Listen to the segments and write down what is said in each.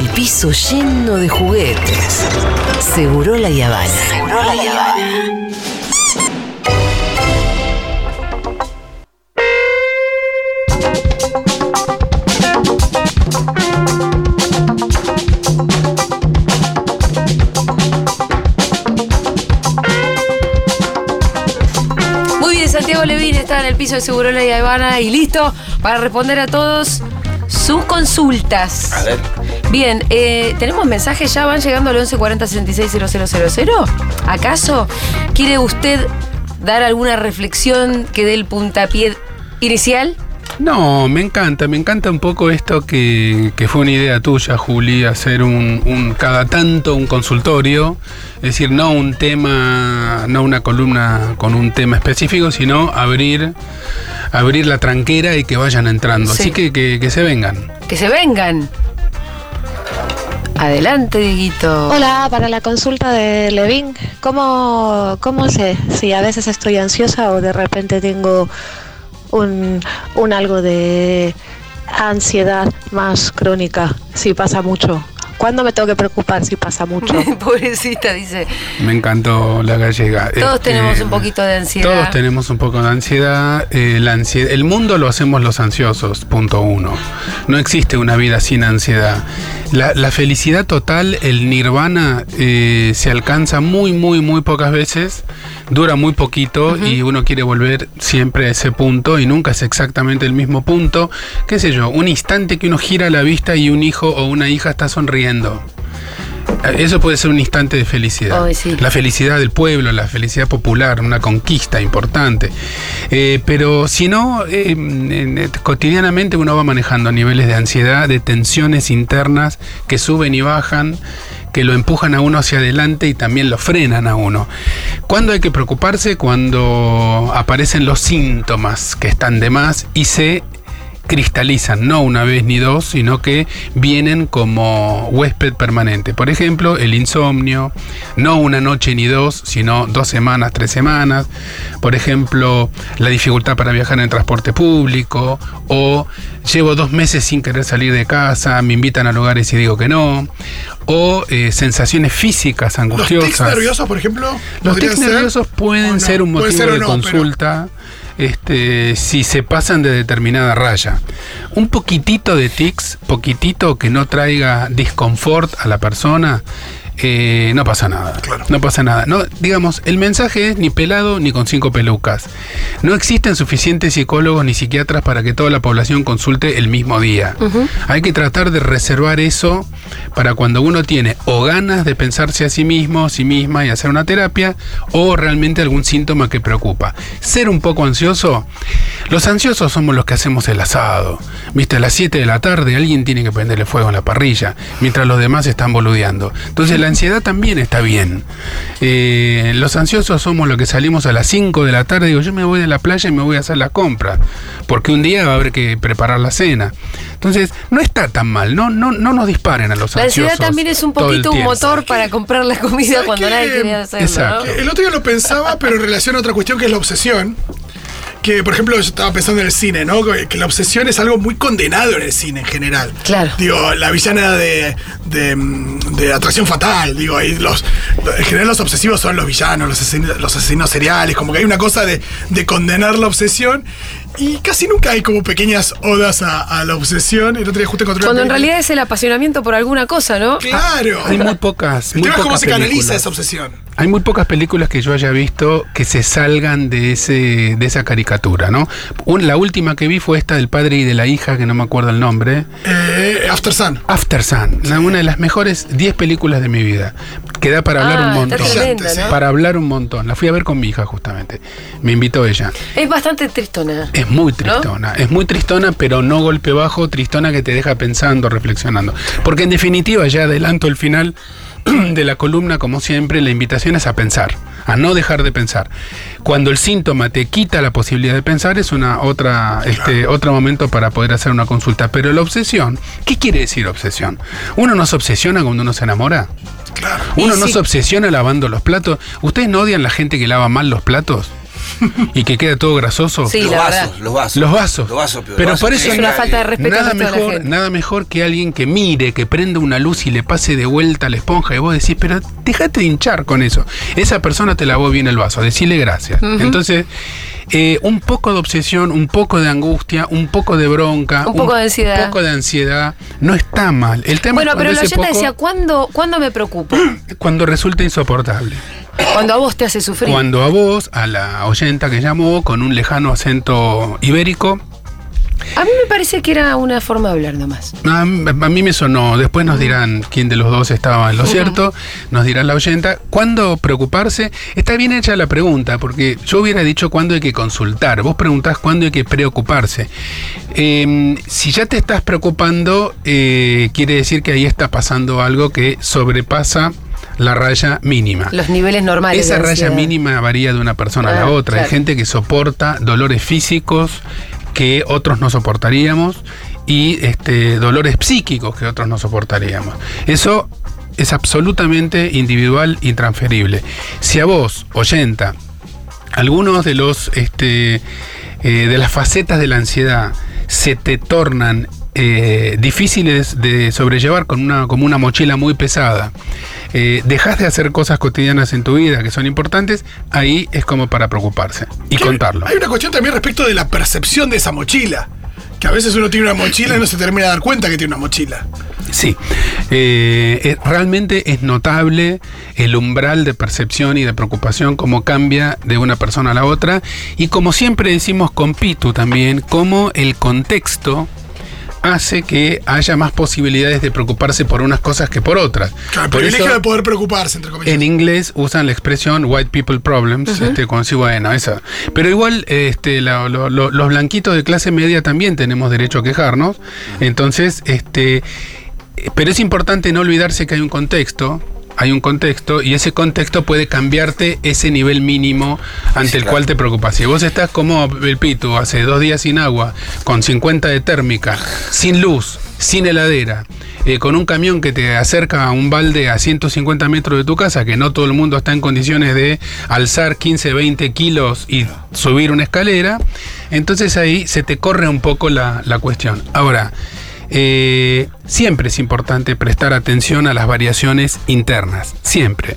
el piso lleno de juguetes. Seguro la Yavana. Seguro la Yavana. Muy bien, Santiago Levín está en el piso de Seguro La Habana y listo para responder a todos sus consultas. A ver. Bien, eh, ¿tenemos mensajes ya? ¿Van llegando al 1140 66 ¿Acaso quiere usted dar alguna reflexión que dé el puntapié inicial? No, me encanta, me encanta un poco esto que, que fue una idea tuya, Juli, hacer un, un- cada tanto un consultorio, es decir, no un tema, no una columna con un tema específico, sino abrir, abrir la tranquera y que vayan entrando. Sí. Así que, que, que se vengan. Que se vengan. Adelante, Dieguito. Hola, para la consulta de Levin, ¿cómo, ¿cómo sé si a veces estoy ansiosa o de repente tengo un, un algo de ansiedad más crónica, si pasa mucho? ¿Cuándo me tengo que preocupar si pasa mucho? Pobrecita, dice. Me encantó la gallega. Todos Este, tenemos un poquito de ansiedad. Todos tenemos un poco de ansiedad. eh, la ansiedad. El mundo lo hacemos los ansiosos, punto uno. No existe una vida sin ansiedad. La, la felicidad total, el nirvana, eh, se alcanza muy, muy, muy pocas veces. Dura muy poquito y uno quiere volver siempre a ese punto y nunca es exactamente el mismo punto. ¿Qué sé yo? Un instante que uno gira la vista y un hijo o una hija está sonriendo. Eso puede ser un instante de felicidad. Sí. La felicidad del pueblo, la felicidad popular, una conquista importante. Eh, pero si no, eh, en- en- cotidianamente uno va manejando niveles de ansiedad, de tensiones internas que suben y bajan, que lo empujan a uno hacia adelante y también lo frenan a uno. ¿Cuándo hay que preocuparse? Cuando aparecen los síntomas que están de más y se cristalizan, no una vez ni dos, sino que vienen como huésped permanente. Por ejemplo, el insomnio, no una noche ni dos, sino dos semanas, tres semanas. Por ejemplo, la dificultad para viajar en transporte público, o llevo dos meses sin querer salir de casa, me invitan a lugares y digo que no, o eh, sensaciones físicas Los angustiosas. tics nerviosos, por ejemplo. Los ¿podrían tics nerviosos pueden ser un motivo ser de no, pero- consulta este, si se pasan de determinada raya. Un poquitito de tics, poquitito que no traiga disconfort a la persona, eh, no pasa nada. Claro. No pasa nada. No, digamos, el mensaje es ni pelado ni con cinco pelucas. No existen suficientes psicólogos ni psiquiatras para que toda la población consulte el mismo día. Hay que tratar de reservar eso para cuando uno tiene o ganas de pensarse a sí mismo, sí misma y hacer una terapia, o realmente algún síntoma que preocupa. Ser un poco ansioso, los ansiosos somos los que hacemos el asado. Viste, a las 7 de la tarde alguien tiene que prenderle fuego en la parrilla, mientras los demás están boludeando. Entonces la ansiedad también está bien. Eh, los ansiosos somos los que salimos a las 5 de la tarde, digo, yo me voy de la playa y me voy a hacer la compra, porque un día va a haber que preparar la cena. Entonces, no está tan mal, no, no, no nos disparen a los La ansiedad ansiosos. también es un poquito un motor para comprar la comida ¿Sabes cuando qué? nadie quiere hacerlo. Exacto. ¿no? El otro día lo pensaba, pero en relación a otra cuestión que es la obsesión. Que, por ejemplo, yo estaba pensando en el cine, ¿no? Que la obsesión es algo muy condenado en el cine en general. Claro. Digo, la villana de, de, mm, de atracción fatal, digo, ahí los, en general los obsesivos son los villanos, los asesinos, los asesinos seriales, como que hay una cosa de, de condenar la obsesión y casi nunca hay como pequeñas odas a, a la obsesión. El otro día justo encontré Cuando en realidad es el apasionamiento por alguna cosa, ¿no? Claro. Hay muy pocas, El muy tema es cómo se canaliza esa obsesión. Hay muy pocas películas que yo haya visto que se salgan de ese de esa caricatura, ¿no? Un- la última que vi fue esta del padre y de la hija, que no me acuerdo el nombre. Eh, After Sun. After Sun, la- una de las mejores 10 películas de mi vida. Que da para hablar Ah, un está montón. tremenda, ¿no? Para hablar un montón. La fui a ver con mi hija justamente. Me invitó ella. Es bastante tristona. Es muy tristona, es muy tristona, pero no golpe bajo, tristona que te deja pensando, reflexionando. Porque en definitiva, ya adelanto el final de la columna, como siempre, la invitación es a pensar, a no dejar de pensar. Cuando el síntoma te quita la posibilidad de pensar, es una otra, este, otro momento para poder hacer una consulta. Pero la obsesión, ¿qué quiere decir obsesión? Uno no se obsesiona cuando uno se enamora. Claro. Uno Y no sí. se obsesiona lavando los platos. ¿Ustedes no odian la gente que lava mal los platos? y que queda todo grasoso. Sí, los la vasos, los vasos. Los vasos. Los vasos, pero, Pero los por vasos eso Es una falta de respeto Nada la mejor, nada mejor que alguien que mire, que prenda una luz y le pase de vuelta la esponja y vos decís, pero déjate de hinchar con eso. Esa persona te lavó bien el vaso, decirle gracias. Entonces, eh, un poco de obsesión, un poco de angustia, un poco de bronca, Un poco de ansiedad. poco de ansiedad, no está mal. El tema Bueno, es pero ese oyente poco- decía, ¿cuándo, ¿cuándo me preocupo? cuando resulta insoportable. Cuando a vos te hace sufrir. Cuando a vos, a la oyenta que llamó con un lejano acento ibérico, A mí me parece que era una forma de hablar nomás. A, a mí me sonó, después nos dirán quién de los dos estaba en lo cierto, nos dirá la oyenta. ¿Cuándo preocuparse? Está bien hecha la pregunta, porque yo hubiera dicho cuándo hay que consultar. Vos preguntás cuándo hay que preocuparse. Eh, si ya te estás preocupando, eh, quiere decir que ahí está pasando algo que sobrepasa la raya mínima. Los niveles normales. Esa raya ansiedad. mínima varía de una persona a la otra. Hay gente que soporta dolores físicos que otros no soportaríamos y este, dolores psíquicos que otros no soportaríamos. Eso es absolutamente individual y transferible. Si a vos, oyenta, algunos de los este, eh, de las facetas de la ansiedad se te tornan eh, difíciles de sobrellevar con una, como una mochila muy pesada, eh, dejas de hacer cosas cotidianas en tu vida que son importantes, ahí es como para preocuparse y contarlo. Hay una cuestión también respecto de la percepción de esa mochila. Que a veces uno tiene una mochila y no se termina de dar cuenta que tiene una mochila. Sí, Eh, eh, realmente es notable el umbral de percepción y de preocupación, cómo cambia de una persona a la otra. Y como siempre decimos con Pitu también, cómo el contexto hace que haya más posibilidades de preocuparse por unas cosas que por otras. Claro, el Por privilegio eso- de poder preocuparse, entre comillas. en inglés usan la expresión white people problems, este, como si, bueno, esa. Pero igual, este, la- lo- lo- los blanquitos de clase media también tenemos derecho a quejarnos. Entonces, este, pero es importante no olvidarse que hay un contexto. Hay un contexto y ese contexto puede cambiarte ese nivel mínimo ante Sí, el claro. cual te preocupas. Si vos estás como el Pitu, hace dos días sin agua, con 50 de térmica, sin luz, sin heladera, eh, con un camión que te acerca a un balde a 150 metros de tu casa, que no todo el mundo está en condiciones de alzar 15, 20 kilos y subir una escalera, entonces ahí se te corre un poco la, la cuestión. Ahora, eh, siempre es importante prestar atención a las variaciones internas, siempre.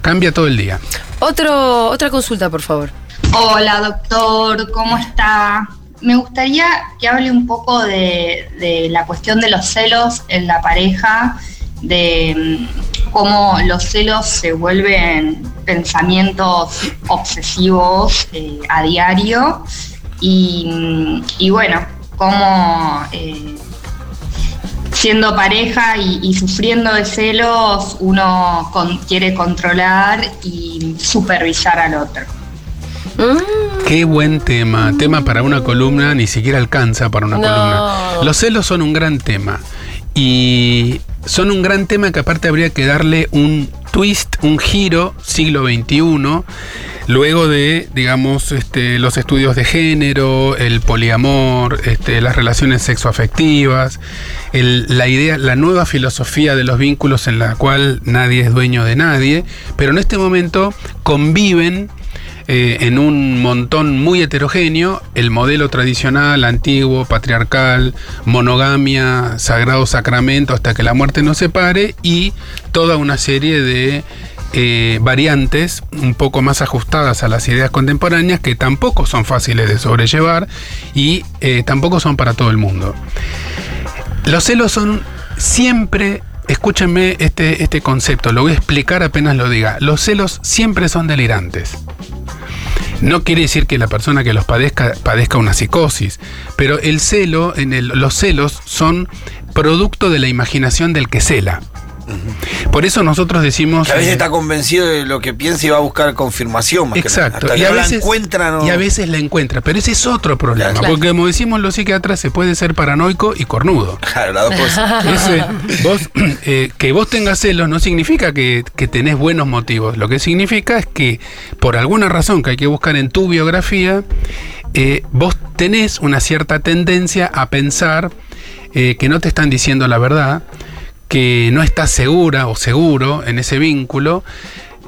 Cambia todo el día. Otro, otra consulta, por favor. Hola doctor, ¿cómo está? Me gustaría que hable un poco de, de la cuestión de los celos en la pareja, de mm, cómo los celos se vuelven pensamientos obsesivos eh, a diario y, mm, y bueno, cómo eh, siendo pareja y, y sufriendo de celos uno con- quiere controlar y supervisar al otro. Qué buen tema. Tema para una columna, ni siquiera alcanza para una No. columna. Los celos son un gran tema. Y son un gran tema que aparte habría que darle un twist, un giro siglo XXI, luego de, digamos, este, los estudios de género, el poliamor, este, las relaciones sexoafectivas, el- la idea, la nueva filosofía de los vínculos en la cual nadie es dueño de nadie, pero en este momento conviven eh, en un montón muy heterogéneo, el modelo tradicional, antiguo, patriarcal, monogamia, sagrado sacramento hasta que la muerte nos separe y toda una serie de eh, variantes un poco más ajustadas a las ideas contemporáneas que tampoco son fáciles de sobrellevar y eh, tampoco son para todo el mundo. Los celos son siempre, escúchenme este, este concepto, lo voy a explicar apenas lo diga. Los celos siempre son delirantes. No quiere decir que la persona que los padezca padezca una psicosis, pero el celo, en el- los celos son producto de la imaginación del que cela. Por eso nosotros decimos. Que a veces está convencido de lo que piensa y va a buscar confirmación más que nada. Exacto. Hasta Y que a, no la veces, encuentra, no. y a veces la encuentra. Pero ese es otro problema. Claro. Porque como decimos los psiquiatras, se puede ser paranoico y cornudo. Claro, las dos cosas. Ese, vos, eh, que vos tengas celos no significa que, que tenés buenos motivos. Lo que significa es que por alguna razón que hay que buscar en tu biografía, eh, vos tenés una cierta tendencia a pensar eh, que no te están diciendo la verdad, que no estás segura o seguro en ese vínculo.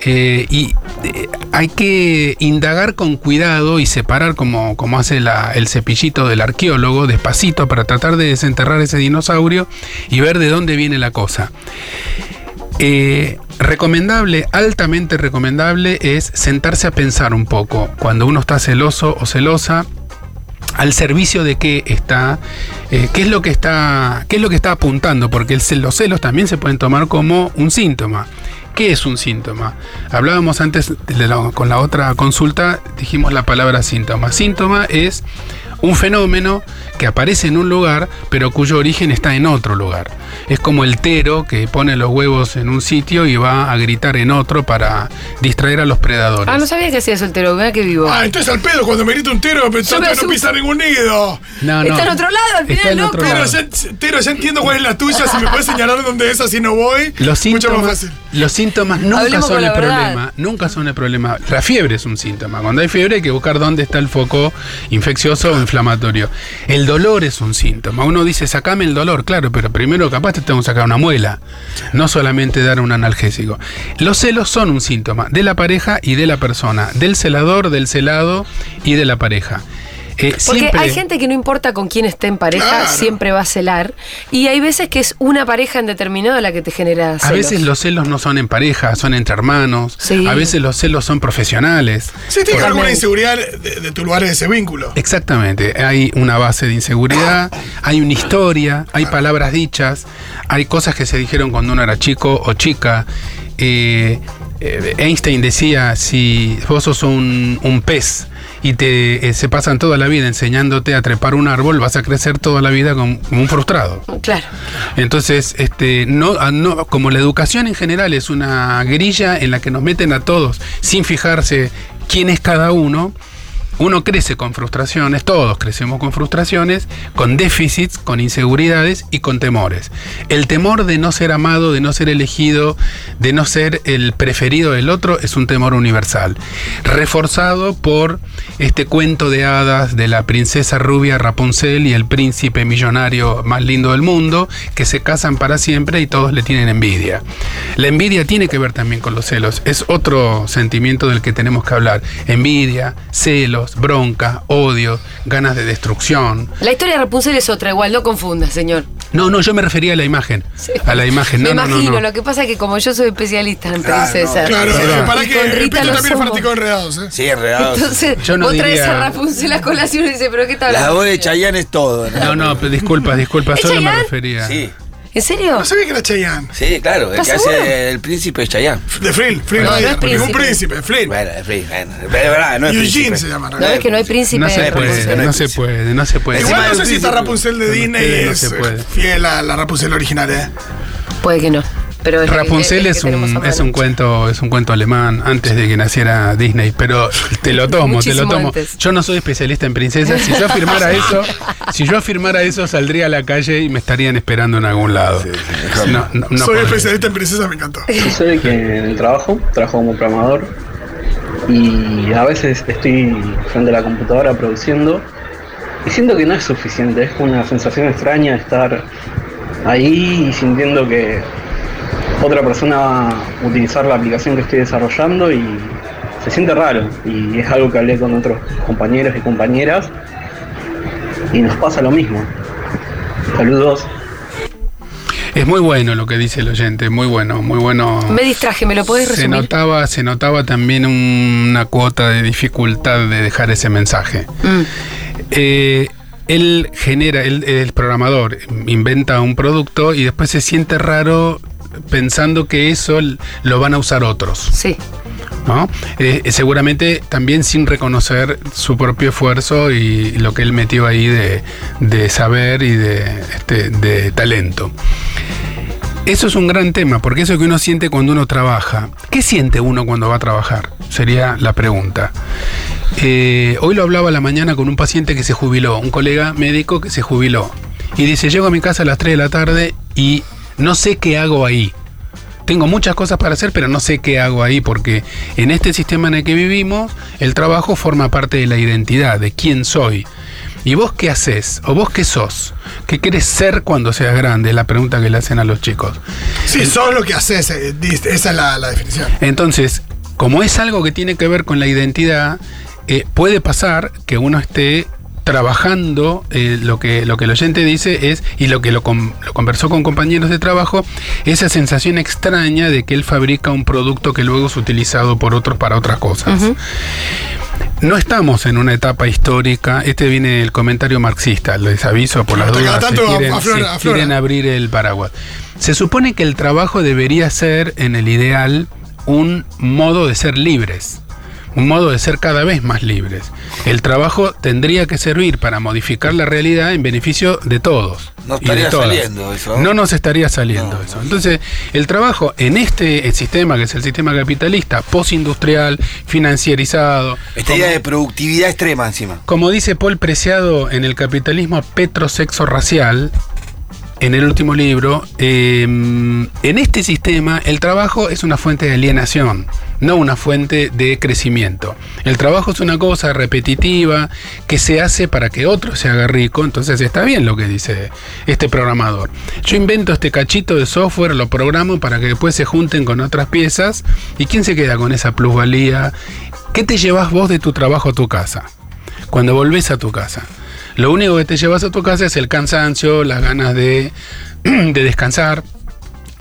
Eh, y eh, hay que indagar con cuidado y separar como, como hace el cepillito del arqueólogo, despacito, para tratar de desenterrar ese dinosaurio y ver de dónde viene la cosa. Eh, recomendable, altamente recomendable, es sentarse a pensar un poco cuando uno está celoso o celosa al servicio de qué está, eh, qué es lo que está, qué es lo que está apuntando, porque los celos también se pueden tomar como un síntoma. ¿Qué es un síntoma? Hablábamos antes con la otra consulta, dijimos la palabra síntoma. Síntoma es un fenómeno que aparece en un lugar, pero cuyo origen está en otro lugar. Es como el tero que pone los huevos en un sitio y va a gritar en otro para distraer a los predadores. Ah, no sabía que hacía soltero, vea que vivo. Ah, entonces al pedo, cuando me grita un tero, pensando que no pisa ningún nido. No, no. Está en otro lado, al final, loco. Tero ya, Tero, ya entiendo cuál es la tuya. Si me puedes señalar dónde es, así no voy. Los mucho más fácil. los síntomas nunca Hablemos son el verdad. problema. Nunca son el problema. La fiebre es un síntoma. Cuando hay fiebre hay que buscar dónde está el foco infeccioso o inflamatorio. El dolor es un síntoma. Uno dice, sacame el dolor, claro, pero primero capaz te tengo que sacar una muela. No solamente dar un analgésico. Los celos son un síntoma de la pareja y de la persona. Del celador, del celado y de la pareja. Eh, Porque siempre- hay gente que no importa con quién esté en pareja, Claro. siempre va a celar. Y hay veces que es una pareja en determinado la que te genera celos. A veces los celos no son en pareja, son entre hermanos. Sí. A veces los celos son profesionales. Sí, tienes Totalmente. alguna inseguridad de, de tu lugar de ese vínculo. Exactamente, hay una base de inseguridad, hay una historia, hay palabras dichas, hay cosas que se dijeron cuando uno era chico o chica. Eh, eh, Einstein decía, si vos sos un, un pez y te eh, se pasan toda la vida enseñándote a trepar un árbol, vas a crecer toda la vida como, como un frustrado. Claro. Entonces, este, no, a- no, como la educación en general es una grilla en la que nos meten a todos sin fijarse quién es cada uno, uno crece con frustraciones, todos crecemos con frustraciones, con déficits, con inseguridades y con temores. El temor de no ser amado, de no ser elegido, de no ser el preferido del otro es un temor universal, reforzado por este cuento de hadas de la princesa rubia Rapunzel y el príncipe millonario más lindo del mundo, que se casan para siempre y todos le tienen envidia. La envidia tiene que ver también con los celos, es otro sentimiento del que tenemos que hablar. Envidia, celos, bronca, odio, ganas de destrucción. La historia de Rapunzel es otra, igual, no confunda, señor. No, no, yo me refería a la imagen. Sí. A la imagen, no, Me no, no, imagino, no. lo que pasa es que como yo soy especialista en princesas. Claro, eh, para que Rita Pito también es fanático de enredados, ¿eh? Sí, enredados. Entonces, Yo no vos traes diría- a Rapunzel a colación y dice, ¿pero qué está La voz de Chayanne es todo. No, no, pero disculpa, disculpa, ¿Es solo me refería. Sí, ¿En serio? No sabía que era Cheyenne. sí, claro. El ¿Estás que seguro? hace el príncipe es Chayanne. De Flynn, Flynn No, es es un príncipe. príncipe, Flynn. Bueno, en fin, bueno. Es verdad, no es Eugene príncipe. se llama. No, es que no hay príncipe. No se de puede, no se puede, no se puede. Igual no sé si esta príncipe. Rapunzel de Disney es fiel a la Rapunzel original, ¿eh? Puede que no. Pero es que- Rapunzel es que un, a es un cuento, es un cuento alemán antes de que naciera Disney, pero te lo tomo, te lo tomo. antes. Yo no soy especialista en princesas. Si yo afirmara eso, si yo afirmara eso, saldría a la calle y me estarían esperando en algún lado. No, no, no Soy podría. especialista en princesas, me encantó. Sucede que en el trabajo, trabajo como programador y a veces estoy frente a la computadora produciendo y siento que no es suficiente, es una sensación extraña estar ahí y sintiendo que otra persona va a utilizar la aplicación que estoy desarrollando y se siente raro y es algo que hablé con otros compañeros y compañeras y nos pasa lo mismo. Saludos. Es muy bueno lo que dice el oyente, muy bueno, muy bueno. Me distraje, ¿me lo podés Se resumir? notaba, se notaba también una cuota de dificultad de dejar ese mensaje. Mm. Eh, él genera, él, el programador inventa un producto y después se siente raro pensando que eso lo van a usar otros. Sí. ¿no? Eh, seguramente también sin reconocer su propio esfuerzo y lo que él metió ahí de, de saber y de, este, de talento. Eso es un gran tema, porque eso que uno siente cuando uno trabaja. ¿Qué siente uno cuando va a trabajar? Sería la pregunta. Eh, hoy lo hablaba a la mañana con un paciente que se jubiló, un colega médico que se jubiló. Y dice, llego a mi casa a las 3 de la tarde y no sé qué hago ahí. Tengo muchas cosas para hacer, pero no sé qué hago ahí, porque en este sistema en el que vivimos, el trabajo forma parte de la identidad, de quién soy. ¿Y vos qué haces? ¿O vos qué sos? ¿Qué querés ser cuando seas grande? Es la pregunta que le hacen a los chicos. Sí, sos lo que haces, eh, esa es la, la definición. Entonces, como es algo que tiene que ver con la identidad, eh, puede pasar que uno esté trabajando eh, lo que lo que el oyente dice es y lo que lo, con- lo conversó con compañeros de trabajo esa sensación extraña de que él fabrica un producto que luego es utilizado por otros para otras cosas no estamos en una etapa histórica. Este viene el comentario marxista, les aviso por las Hasta dudas. Si tanto quieren, aflora, si aflora. quieren abrir el paraguas. Se supone que el trabajo debería ser, en el ideal, un modo de ser libres. Un modo de ser cada vez más libres. El trabajo tendría que servir para modificar la realidad en beneficio de todos. No estaría saliendo eso. No nos estaría saliendo eso. Entonces, el trabajo en este sistema, que es el sistema capitalista, postindustrial, financierizado, Esta idea de productividad extrema encima. como dice Paul Preciado en el capitalismo petrosexo racial, en el último libro, eh, en este sistema el trabajo es una fuente de alienación, no una fuente de crecimiento. El trabajo es una cosa repetitiva que se hace para que otro se haga rico, entonces está bien lo que dice este programador. Yo invento este cachito de software, lo programo para que después se junten con otras piezas y ¿quién se queda con esa plusvalía? ¿Qué te llevas vos de tu trabajo a tu casa? Cuando volvés a tu casa. Lo único que te llevas a tu casa es el cansancio, las ganas de, de descansar,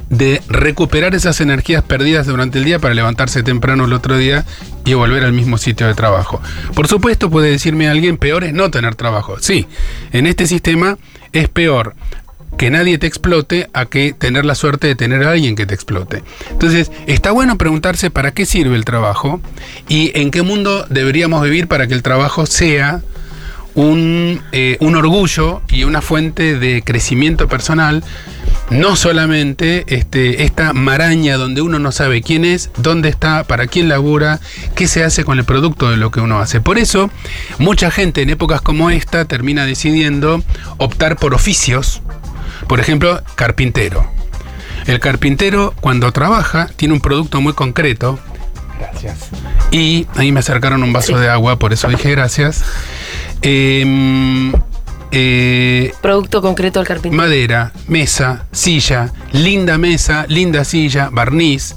de recuperar esas energías perdidas durante el día para levantarse temprano el otro día y volver al mismo sitio de trabajo. Por supuesto, puede decirme alguien, peor es no tener trabajo. Sí, en este sistema es peor que nadie te explote a que tener la suerte de tener a alguien que te explote. Entonces, está bueno preguntarse para qué sirve el trabajo y en qué mundo deberíamos vivir para que el trabajo sea un, eh, un orgullo y una fuente de crecimiento personal, no solamente este, esta maraña donde uno no sabe quién es, dónde está, para quién labura, qué se hace con el producto de lo que uno hace. Por eso, mucha gente en épocas como esta termina decidiendo optar por oficios, por ejemplo, carpintero. El carpintero cuando trabaja tiene un producto muy concreto. Gracias. Y ahí me acercaron un vaso de agua, por eso dije gracias. Em, eh, Producto concreto del carpintero. madera, mesa, silla, linda mesa, linda silla, barniz,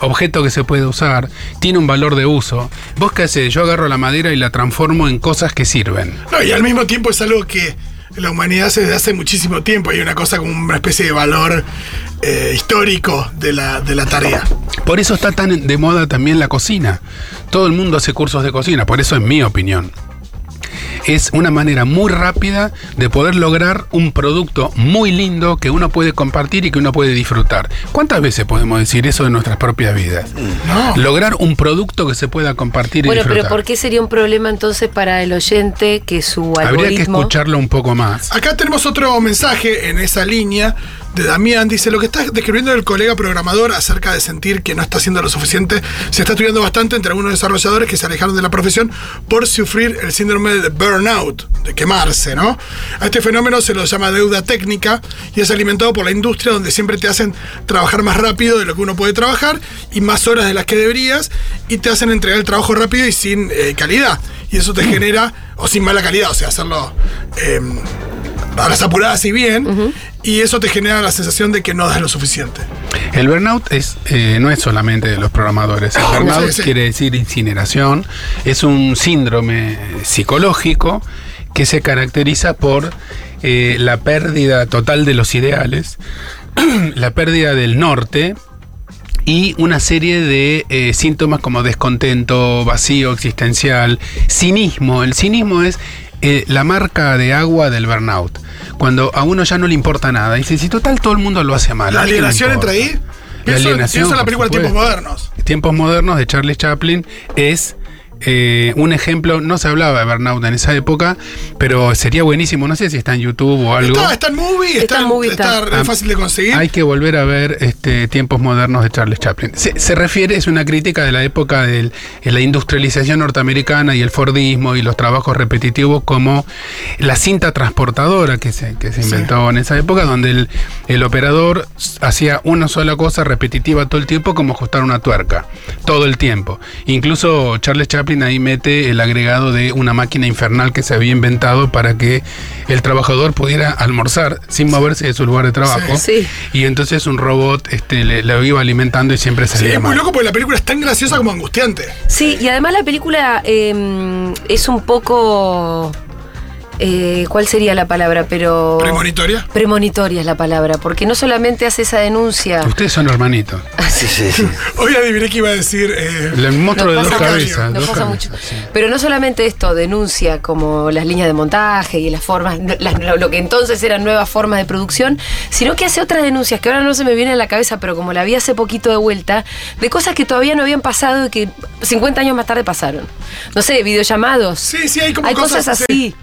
objeto que se puede usar, tiene un valor de uso. ¿Vos qué haces? Yo agarro la madera y la transformo en cosas que sirven. No, y al mismo tiempo es algo que la humanidad hace desde hace muchísimo tiempo. Hay una cosa como una especie de valor eh, histórico de la, de la tarea. Por eso está tan de moda también la cocina. Todo el mundo hace cursos de cocina, por eso es mi opinión. Es una manera muy rápida de poder lograr un producto muy lindo que uno puede compartir y que uno puede disfrutar. ¿Cuántas veces podemos decir eso en nuestras propias vidas? No. Lograr un producto que se pueda compartir y Bueno, pero disfrutar. ¿por qué sería un problema entonces para el oyente que su Habría que algoritmo... escucharlo un poco más. Acá tenemos otro mensaje en esa línea de Damián. Dice, lo que está describiendo el colega programador acerca de sentir que no está haciendo lo suficiente, se está estudiando bastante entre algunos desarrolladores que se alejaron de la profesión por sufrir el síndrome de burnout, de quemarse, ¿no? A este fenómeno se lo llama deuda técnica y es alimentado por la industria donde siempre te hacen trabajar más rápido de lo que uno puede trabajar y más horas de las que deberías y te hacen entregar el trabajo rápido y sin eh, calidad. Y eso te genera, o sin mala calidad, o sea, hacerlo... a las apuradas y bien, y eso te genera la sensación de que no das lo suficiente. El burnout es, eh, no es solamente de los programadores. El No, burnout sí, sí. quiere decir incineración. Es un síndrome psicológico que se caracteriza por eh, la pérdida total de los ideales, la pérdida del norte y una serie de eh, síntomas como descontento, vacío existencial, cinismo. El cinismo es eh, la marca de agua del burnout. Cuando a uno ya no le importa nada. Dice, si total todo el mundo lo hace mal. La ¿a mí qué me alienación entra importa?". ahí. La alienación, pienso en la película Tiempos. Modernos. Tiempos modernos de Charlie Chaplin es eh, un ejemplo, no se hablaba de burnout en esa época, pero sería buenísimo, no sé si está en YouTube o algo. Está, está en movie, Está está, en en- movie, está re Ah, fácil de conseguir. Hay que volver a ver este, tiempos modernos de Charles Chaplin. Se, se refiere, es una crítica de la época de la industrialización norteamericana y el Fordismo y los trabajos repetitivos como la cinta transportadora que se, que se inventó en esa época, donde el, el operador hacía una sola cosa repetitiva todo el tiempo como ajustar una tuerca, todo el tiempo. Incluso Charles Chaplin Chaplin ahí mete el agregado de una máquina infernal que se había inventado para que el trabajador pudiera almorzar sin moverse de su lugar de trabajo. Sí. Y entonces un robot este, le, lo iba alimentando y siempre Sí, salía es muy mal. loco porque la película es tan graciosa como angustiante. Sí, y además la película eh, es un poco. Eh, ¿Cuál sería la palabra? Pero. Premonitoria. Premonitoria es la palabra, porque no solamente hace esa denuncia. Ustedes son hermanitos. Sí, sí, sí. Hoy adiviné que iba a decir. eh, El monstruo de dos cabezas. dos pasa cabezas, mucho. sí. Pero no solamente esto denuncia como las líneas de montaje y las formas, las- lo, que entonces eran nuevas formas de producción, sino que hace otras denuncias que ahora no se me vienen a la cabeza, pero como la vi hace poquito de vuelta, de cosas que todavía no habían pasado y que 50 años más tarde pasaron. No sé, videollamados. Sí, sí, hay como Hay cosas, cosas sí.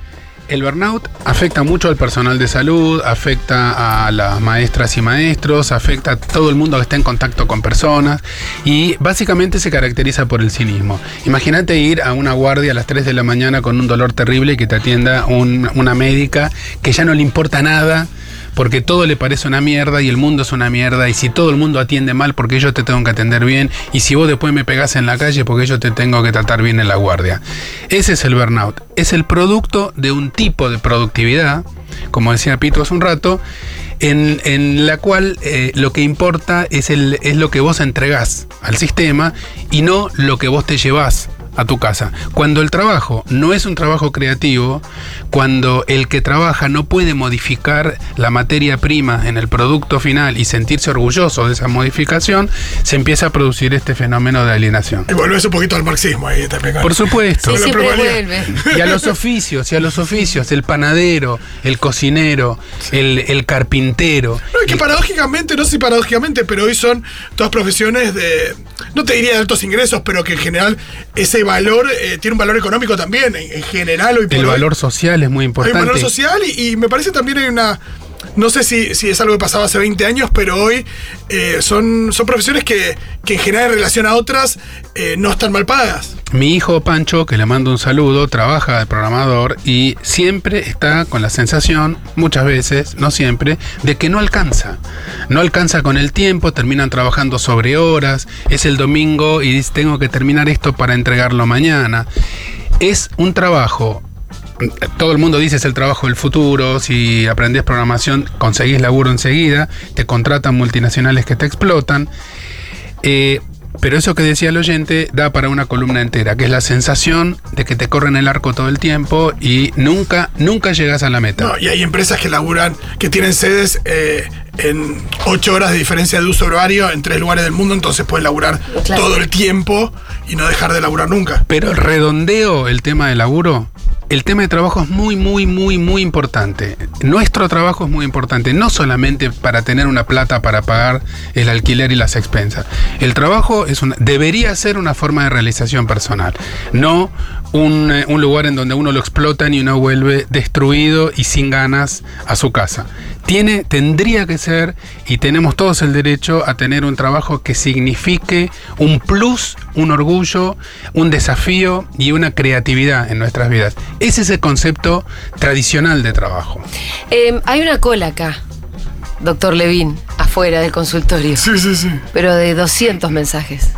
El burnout afecta mucho al personal de salud, afecta a las maestras y maestros, afecta a todo el mundo que está en contacto con personas y básicamente se caracteriza por el cinismo. Imagínate ir a una guardia a las 3 de la mañana con un dolor terrible y que te atienda un- una médica que ya no le importa nada porque todo le parece una mierda y el mundo es una mierda y si todo el mundo atiende mal porque yo te tengo que atender bien y si vos después me pegás en la calle porque yo te tengo que tratar bien en la guardia. Ese es el burnout. Es el producto de un tipo de productividad, como decía Pito hace un rato, en, en la cual eh, lo que importa es, el, es lo que vos entregás al sistema y no lo que vos te llevás a tu casa. Cuando el trabajo no es un trabajo creativo, cuando el que trabaja no puede modificar la materia prima en el producto final y sentirse orgulloso de esa modificación, se empieza a producir este fenómeno de alienación. Y volvés un poquito al marxismo ahí también. Por supuesto. Sí, la siempre probabilidad. vuelve. Y a los oficios, y a los oficios, el panadero, el cocinero, el, el carpintero. No, es que paradójicamente, no sé si paradójicamente, pero hoy son todas profesiones de, no te diría de altos ingresos, pero que en general ese valor eh, tiene un valor económico también, en, en general hoy por El hoy. valor social es muy Hay importante. un valor social y, y me parece también hay una. No sé si, es algo que pasaba hace 20 años, pero hoy eh, son, profesiones que, que en general en relación a otras eh, no están mal pagas. Mi hijo Pancho, que le mando un saludo, trabaja de programador y siempre está con la sensación, muchas veces, no siempre, de que no alcanza. No alcanza con el tiempo, terminan trabajando sobre horas, es el domingo y dice, tengo que terminar esto para entregarlo mañana. Es un trabajo todo el mundo dice es el trabajo del futuro, si aprendes programación conseguís laburo enseguida, te contratan multinacionales que te explotan. Eh, pero eso que decía el oyente da para una columna entera, que es la sensación de que te corren el arco todo el tiempo y nunca, nunca llegas a la meta. No, y hay empresas que laburan, que tienen sedes eh, en 8 horas de diferencia de uso horario en tres lugares del mundo, entonces pueden laburar Claro. todo el tiempo y no dejar de laburar nunca. Pero el redondeo el tema de laburo. El tema de trabajo es muy, muy, muy, muy importante. Nuestro trabajo es muy importante, no solamente para tener una plata para pagar el alquiler y las expensas. El trabajo es una, debería ser una forma de realización personal, no un, eh, un lugar en donde uno lo explotan y uno vuelve destruido y sin ganas a su casa. Tiene, tendría que ser, y tenemos todos el derecho a tener un trabajo que signifique un plus, un orgullo, un desafío y una creatividad en nuestras vidas. Ese es el concepto tradicional de trabajo. Eh, hay una cola acá, doctor Levín, afuera del consultorio, Sí, sí, sí. pero de 200 mensajes.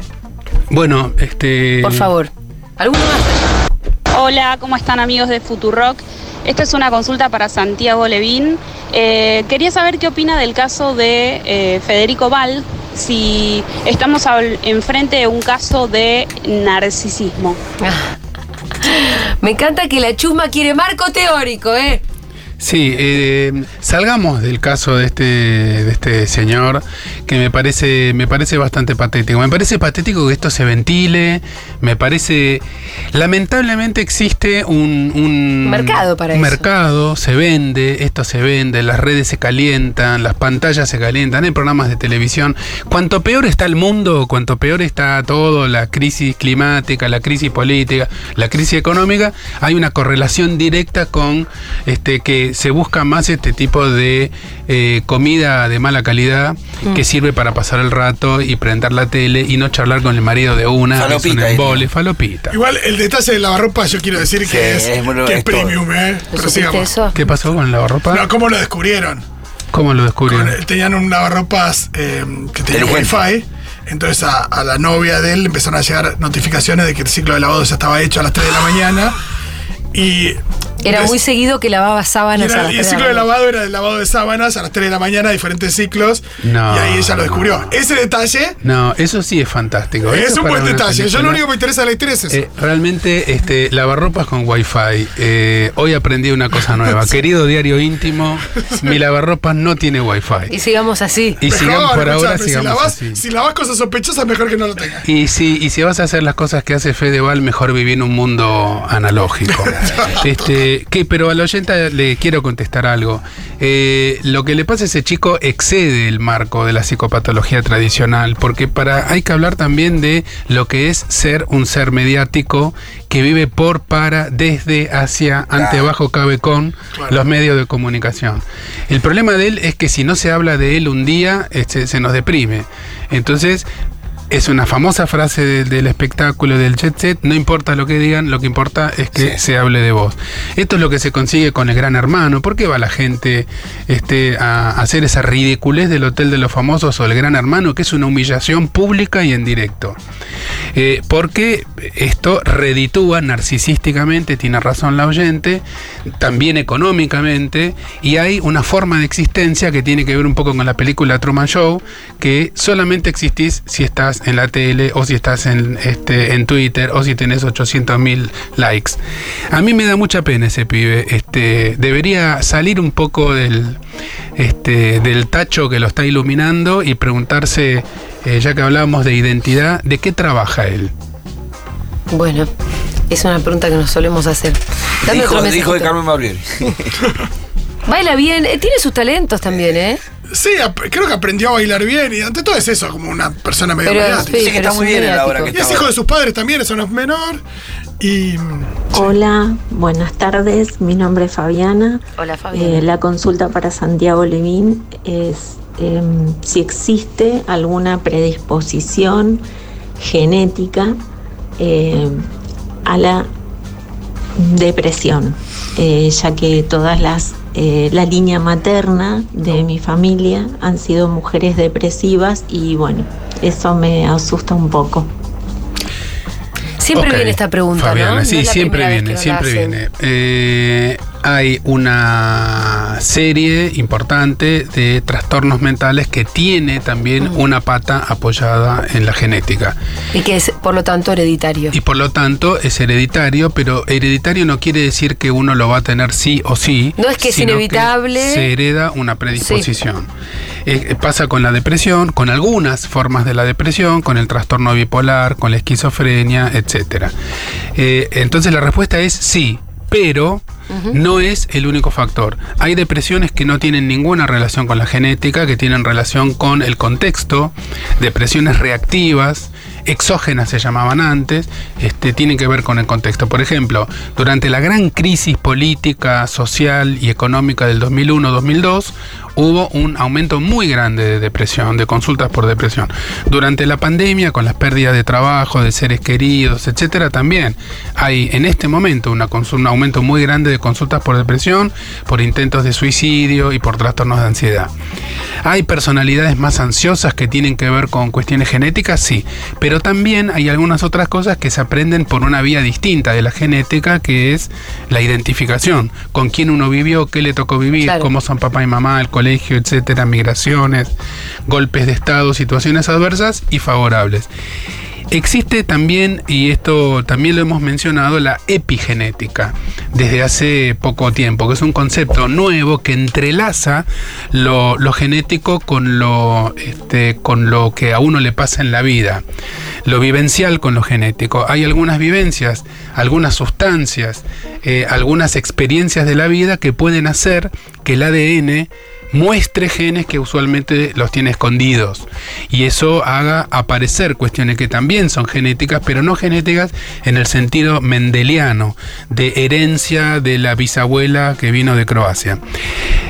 Bueno, este. Por favor. ¿Alguno más? Hola, ¿cómo están amigos de Futurock? Esta es una consulta para Santiago Levín. Eh, quería saber qué opina del caso de eh, Federico Val, si estamos enfrente de un caso de narcisismo. Me encanta que la chusma quiere marco teórico, ¿eh? Sí, eh, salgamos del caso de este, de este señor que me parece, me parece bastante patético. Me parece patético que esto se ventile. Me parece. Lamentablemente existe un. un Mercado para un eso. mercado, se vende, esto se vende, las redes se calientan, las pantallas se calientan, hay programas de televisión. Cuanto peor está el mundo, cuanto peor está todo, la crisis climática, la crisis política, la crisis económica, hay una correlación directa con este que se busca más este tipo de eh, comida de mala calidad que sirve para pasar el rato y prender la tele y no charlar con el marido de una, que es un Falopita, falopita. Igual el detalle de lavarropa, yo quiero decir que es, que es es todo. premium, ¿eh? ¿Lo Pero supiste sigamos. eso? ¿Qué pasó con el lavarropa? No, ¿Cómo lo descubrieron? ¿Cómo lo descubrieron? Con- tenían un lavarropas eh, que tenía wifi Entonces a, a la novia de él empezaron a llegar notificaciones de que el ciclo de lavado ya estaba hecho a las 3 de la mañana. Y Era muy seguido que lavaba y, sábanas era- a las y el ciclo la de lavado era el lavado de sábanas a las 3 de la mañana, diferentes ciclos. No, y ahí ella lo descubrió. Ese detalle No, eso sí es fantástico. Eso es un buen detalle. Yo lo único que me interesa de la historia es eso. Eh, realmente, este, lavarropas con wifi. Eh, hoy aprendí una cosa nueva. Querido diario íntimo, mi lavarropas no tiene wifi. Y sigamos así. Y Mejor, sigamos por ahora, escuchame, si sigamos lavas, así. Si lavas cosas sospechosas, mejor que no lo tengas. Y si, y si vas a hacer las cosas que hace Fedeval, mejor vivir en un mundo analógico. este, que, pero al oyente le quiero contestar algo. Eh, lo que le pasa a ese chico excede el marco de la psicopatología tradicional, porque para hay que hablar también de lo que es ser un ser mediático que vive por, para, desde, hacia, ante, abajo, cabe con los medios de comunicación. El problema de él es que si no se habla de él un día, este, se nos deprime. Entonces, es una famosa frase de- del espectáculo del jet set, no importa lo que digan, lo que importa es que se hable de vos. Esto es lo que se consigue con el gran hermano. ¿Por qué va la gente este, a hacer esa ridiculez del Hotel de los Famosos o el gran hermano, que es una humillación pública y en directo? Eh, porque esto reditúa narcisísticamente, tiene razón la oyente, también económicamente, y hay una forma de existencia que tiene que ver un poco con la película Truman Show, que solamente existís si estás en la tele o si estás en, este, en Twitter o si tenés 800 mil likes. A mí me da mucha pena ese pibe, este, debería salir un poco del, este, del tacho que lo está iluminando y preguntarse, eh, ya que hablábamos de identidad, ¿de qué trabaja él? Bueno, es una pregunta que nos solemos hacer. Dame otro hijo de. Carmen Gabriel. Baila bien, eh, tiene sus talentos también, ¿eh? Sí, creo que aprendió a bailar bien y ante todo es eso, como una persona medio Pero, mediática. sí, Sí, que pero está es muy bien en la mediático. obra que Y es está hijo de sus padres también, eso no es menor. Y Hola, buenas tardes. Mi nombre es Fabiana. Hola, Fabián. Eh, la consulta para Santiago Levín es em, si existe alguna predisposición genética em, a la depresión, eh, ya que todas las eh, la línea materna de mi familia han sido mujeres depresivas y bueno, eso me asusta un poco. Siempre viene esta pregunta, Fabiana, ¿no? No Sí, es siempre viene, siempre viene. Eh, hay una serie importante de trastornos mentales que tiene también Mm. una pata apoyada en la genética. Y que es, por lo tanto, hereditario. Y por lo tanto es hereditario, pero hereditario no quiere decir que uno lo va a tener sí o sí. No es que es inevitable. se hereda una predisposición. Eh, pasa con la depresión, con algunas formas de la depresión, con el trastorno bipolar, con la esquizofrenia, etc. entonces la respuesta es sí, pero no es el único factor. Hay depresiones que no tienen ninguna relación con la genética, que tienen relación con el contexto, depresiones reactivas, exógenas se llamaban antes, este, tienen que ver con el contexto. Por ejemplo, durante la gran crisis política, social y económica del 2001-2002, hubo un aumento muy grande de depresión, de consultas por depresión. Durante la pandemia, con las pérdidas de trabajo, de seres queridos, etcétera, también hay en este momento una un aumento muy grande de consultas por depresión, por intentos de suicidio y por trastornos de ansiedad. ¿Hay personalidades más ansiosas que tienen que ver con cuestiones genéticas? Sí, pero también hay algunas otras cosas que se aprenden por una vía distinta de la genética, que es la identificación, con quién uno vivió, qué le tocó vivir, Claro. cómo son papá y mamá, el colegio, etcétera, migraciones, golpes de estado, situaciones adversas y favorables. Existe también, y esto también lo hemos mencionado, la epigenética desde hace poco tiempo, que es un concepto nuevo que entrelaza lo, lo genético con lo, este, con lo que a uno le pasa en la vida, lo vivencial con lo genético. Hay algunas vivencias, algunas sustancias, eh, algunas experiencias de la vida que pueden hacer que el ADN muestre genes que usualmente los tiene escondidos y eso haga aparecer cuestiones que también son genéticas, pero no genéticas en el sentido mendeliano, de herencia de la bisabuela que vino de Croacia.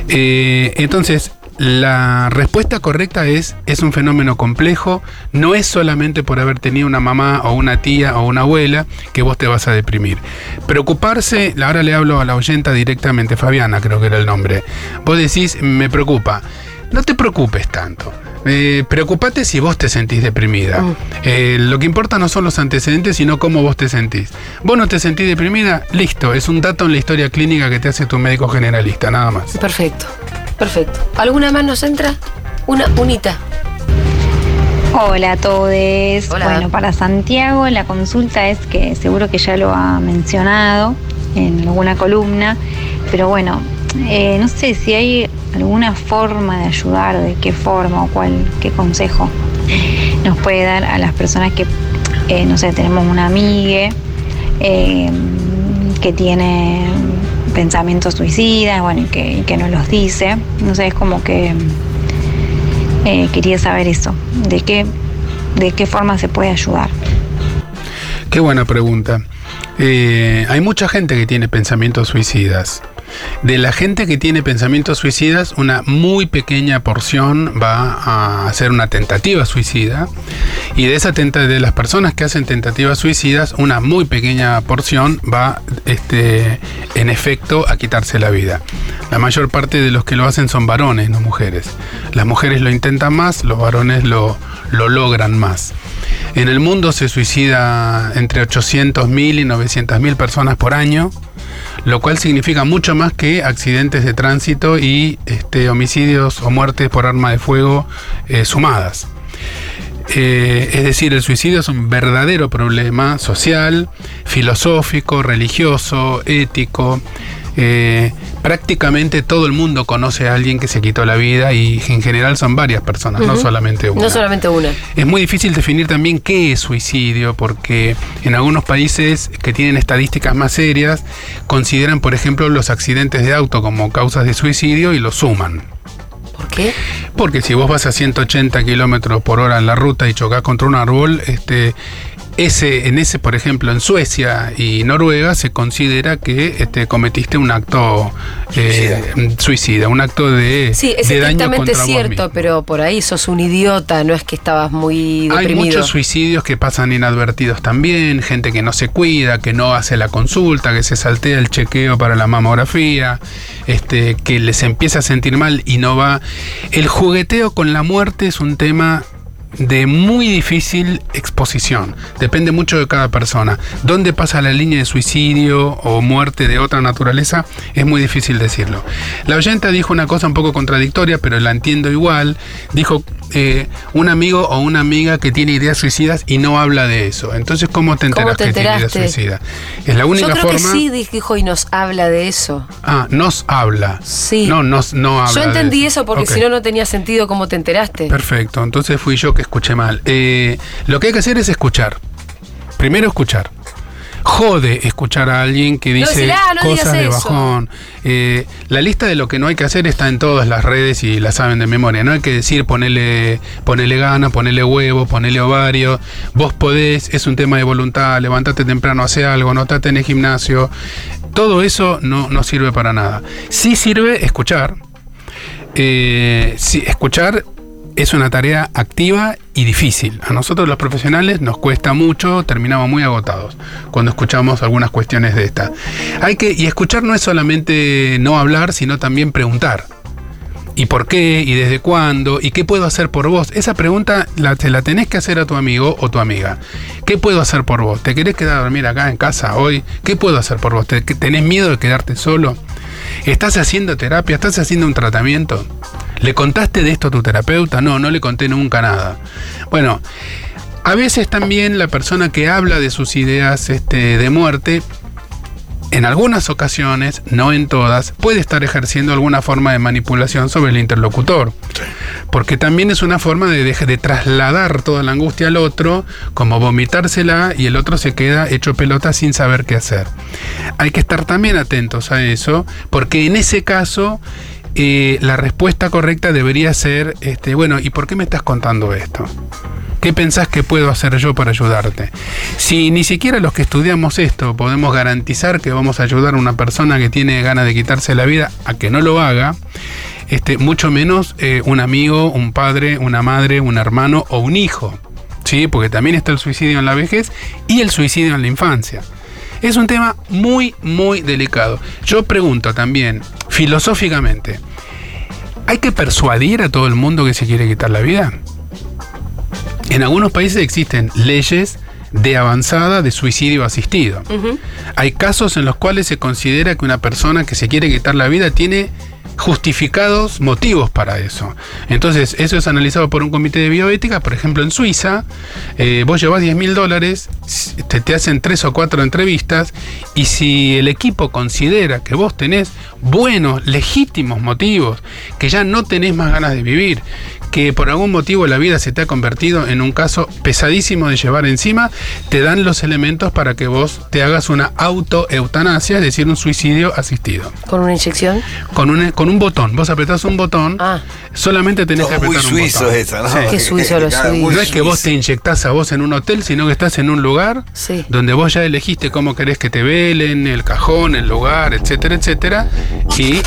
Eh, entonces, la respuesta correcta es, es un fenómeno complejo, no es solamente por haber tenido una mamá o una tía o una abuela que vos te vas a deprimir. Preocuparse, ahora le hablo a la oyenta directamente, Fabiana creo que era el nombre, vos decís, me preocupa, no te preocupes tanto. Eh, preocupate si vos te sentís deprimida. Mm. Eh, lo que importa no son los antecedentes, sino cómo vos te sentís. Vos no te sentís deprimida, listo. Es un dato en la historia clínica que te hace tu médico generalista, nada más. Perfecto, perfecto. ¿Alguna más nos entra? Una, unita. Hola a todos. Hola. Bueno, para Santiago la consulta es que seguro que ya lo ha mencionado en alguna columna, pero bueno, eh, no sé si hay alguna forma de ayudar, de qué forma o cuál, qué consejo nos puede dar a las personas que, eh, no sé, tenemos una amiga eh, que tiene pensamientos suicidas, bueno, y que, y que nos los dice. No sé, es como que eh, quería saber eso, de qué, de qué forma se puede ayudar. Qué buena pregunta. Eh, hay mucha gente que tiene pensamientos suicidas. De la gente que tiene pensamientos suicidas, una muy pequeña porción va a hacer una tentativa suicida. Y de esa tenta de las personas que hacen tentativas suicidas, una muy pequeña porción va, este, en efecto, a quitarse la vida. La mayor parte de los que lo hacen son varones, no mujeres. Las mujeres lo intentan más, los varones lo, lo logran más. En el mundo se suicida entre 800.000 y 900.000 personas por año, lo cual significa mucho más que accidentes de tránsito y este, homicidios o muertes por arma de fuego eh, sumadas. Eh, es decir, el suicidio es un verdadero problema social, filosófico, religioso, ético. Eh, prácticamente todo el mundo conoce a alguien que se quitó la vida y en general son varias personas, no solamente una. No solamente una. Es muy difícil definir también qué es suicidio, porque en algunos países que tienen estadísticas más serias consideran, por ejemplo, los accidentes de auto como causas de suicidio y lo suman. ¿Por qué? Porque si vos vas a 180 kilómetros por hora en la ruta y chocas contra un árbol, este, ese, en ese, por ejemplo, en Suecia y Noruega se considera que este, cometiste un acto eh, suicida, un acto de, Sí, es de daño vos cierto, mismo. pero por ahí sos un idiota, no es que estabas muy Hay deprimido. muchos suicidios que pasan inadvertidos también, gente que no se cuida, que no hace la consulta, que se saltea el chequeo para la mamografía, este, que les empieza a sentir mal y no va. El jugueteo con la muerte es un tema de muy difícil exposición. Depende mucho de cada persona. ¿Dónde pasa la línea de suicidio o muerte de otra naturaleza? Es muy difícil decirlo. La oyenta dijo una cosa un poco contradictoria, pero la entiendo igual. Dijo eh, un amigo o una amiga que tiene ideas suicidas y no habla de eso. Entonces, ¿cómo te ¿Cómo enteras te que tiene ideas suicidas? Es la única Yo creo forma. que sí dijo y nos habla de eso. Ah, nos habla. Sí. No, nos, no habla. Yo de entendí eso porque si no, no tenía sentido cómo te enteraste. Perfecto, entonces fui yo que escuché mal. Eh, lo que hay que hacer es escuchar. Primero escuchar. Jode escuchar a alguien que dice "Ah, no cosas de eso". bajón. Eh, la lista de lo que no hay que hacer está en todas las redes y la saben de memoria. No hay que decir ponele, ponele gana, ponele huevo, ponele ovario. Vos podés, es un tema de voluntad, levántate temprano, hace algo, notate en el gimnasio. Todo eso no, no sirve para nada. Sí sirve escuchar, eh, sí, escuchar es una tarea activa y difícil. A nosotros los profesionales nos cuesta mucho, terminamos muy agotados cuando escuchamos algunas cuestiones de esta. Hay que y escuchar no es solamente no hablar, sino también preguntar. ¿Y por qué? ¿Y desde cuándo? ¿Y qué puedo hacer por vos? Esa pregunta la, te la tenés que hacer a tu amigo o tu amiga. ¿Qué puedo hacer por vos? ¿Te querés quedar a dormir acá en casa hoy? ¿Qué puedo hacer por vos? ¿Te- ¿Tenés miedo de quedarte solo? ¿Estás haciendo terapia? ¿Estás haciendo un tratamiento? ¿Le contaste de esto a tu terapeuta? No, no le conté nunca nada. Bueno, a veces también la persona que habla de sus ideas este, de muerte en algunas ocasiones, no en todas, puede estar ejerciendo alguna forma de manipulación sobre el interlocutor. Porque también es una forma de, deje- de trasladar toda la angustia al otro, como vomitársela y el otro se queda hecho pelota sin saber qué hacer. Hay que estar también atentos a eso, porque en ese caso eh, la respuesta correcta debería ser, este, bueno, ¿y por qué me estás contando esto? ¿Qué pensás que puedo hacer yo para ayudarte? Si ni siquiera los que estudiamos esto podemos garantizar que vamos a ayudar a una persona que tiene ganas de quitarse la vida a que no lo haga, este, mucho menos eh, un amigo, un padre, una madre, un hermano o un hijo. ¿Sí? Porque también está el suicidio en la vejez y el suicidio en la infancia. Es un tema muy, muy delicado. Yo pregunto también, filosóficamente, ¿Hay que persuadir a todo el mundo que se quiere quitar la vida? En algunos países existen leyes de avanzada de suicidio asistido. Hay casos en los cuales se considera que una persona que se quiere quitar la vida tiene justificados motivos para eso. Entonces, eso es analizado por un comité de bioética. Por ejemplo, en Suiza, eh, vos llevas 10 mil dólares, te, te hacen tres o cuatro entrevistas, y si el equipo considera que vos tenés buenos, legítimos motivos, que ya no tenés más ganas de vivir, que por algún motivo la vida se te ha convertido en un caso pesadísimo de llevar encima, te dan los elementos para que vos te hagas una autoeutanasia, es decir, un suicidio asistido. ¿Con una inyección? Con un, con un botón. Vos apretás un botón, Ah. solamente tenés Todo que muy apretar un suizo botón. esa, ¿no? Sí. Qué suizo los Claro, muy suizos. No es que vos te inyectás a vos en un hotel, sino que estás en un lugar Sí. donde vos ya elegiste cómo querés que te velen, el cajón, el lugar, etcétera, etcétera. Y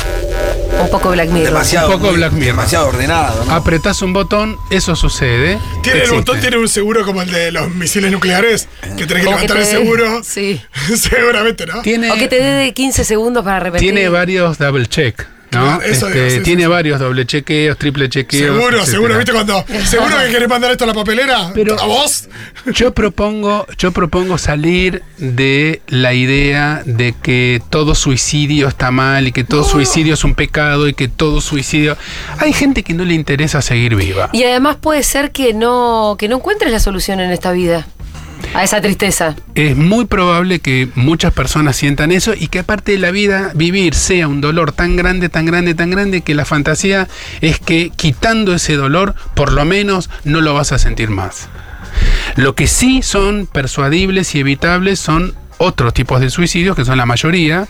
Un poco Black Mirror. Demasiado, Un poco muy- Black Mirror. demasiado ordenado, ¿no? apretás un botón, eso sucede. Tiene el botón, tiene un seguro como el de los misiles nucleares, que tenés que levantar el seguro. Sí. Seguramente, ¿no? Tiene, O que te dé de 15 segundos para repetir. tiene varios double check. ¿No? Eso Este, digo, sí, tiene sí, sí. varios doble chequeos, triple chequeos. Seguro, etcétera. seguro, ¿viste cuando? ¿Seguro que querés mandar esto a la papelera? Pero- ¿A vos? Yo propongo, yo propongo salir de la idea de que todo suicidio está mal y que todo suicidio es un pecado y que todo suicidio. Hay gente que no le interesa seguir viva. Y además puede ser que no, que no encuentres la solución en esta vida. A esa tristeza. Es muy probable que muchas personas sientan eso y que aparte de la vida, vivir sea un dolor tan grande, tan grande, tan grande que la fantasía es que quitando ese dolor, por lo menos no lo vas a sentir más. Lo que sí son persuadibles y evitables son otros tipos de suicidios, que son la mayoría.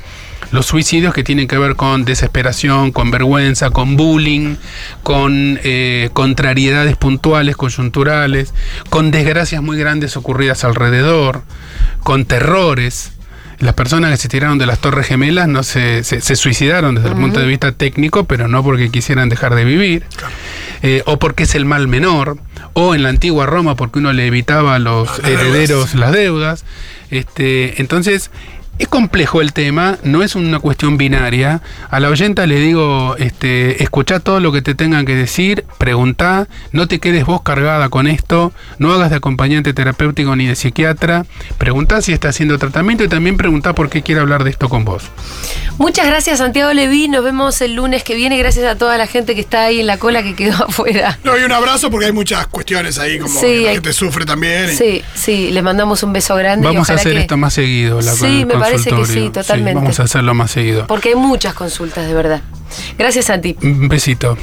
Los suicidios que tienen que ver con desesperación, con vergüenza, con bullying, con eh, contrariedades puntuales, coyunturales, con desgracias muy grandes ocurridas alrededor, con terrores. Las personas que se tiraron de las Torres Gemelas no se, se- se suicidaron desde el punto de vista técnico, pero no porque quisieran dejar de vivir, eh, o porque es el mal menor, o en la antigua Roma porque uno le evitaba a los herederos las deudas. Este, entonces, es complejo el tema, no es una cuestión binaria. A la oyenta le digo, este, escucha todo lo que te tengan que decir, preguntá, no te quedes vos cargada con esto, no hagas de acompañante terapéutico ni de psiquiatra, preguntá si está haciendo tratamiento y también preguntá por qué quiere hablar de esto con vos. Muchas gracias, Santiago Leví. Nos vemos el lunes que viene. Gracias a toda la gente que está ahí en la cola que quedó afuera. No, y un abrazo porque hay muchas cuestiones ahí, como Sí, que la hay- gente sufre también. y- Sí, sí, les mandamos un beso grande. y Vamos a hacer que- esto más seguido, la Sí, me parece que sí, totalmente. vamos a hacerlo más seguido. Porque hay muchas consultas, de verdad. Gracias, Santi. Un besito.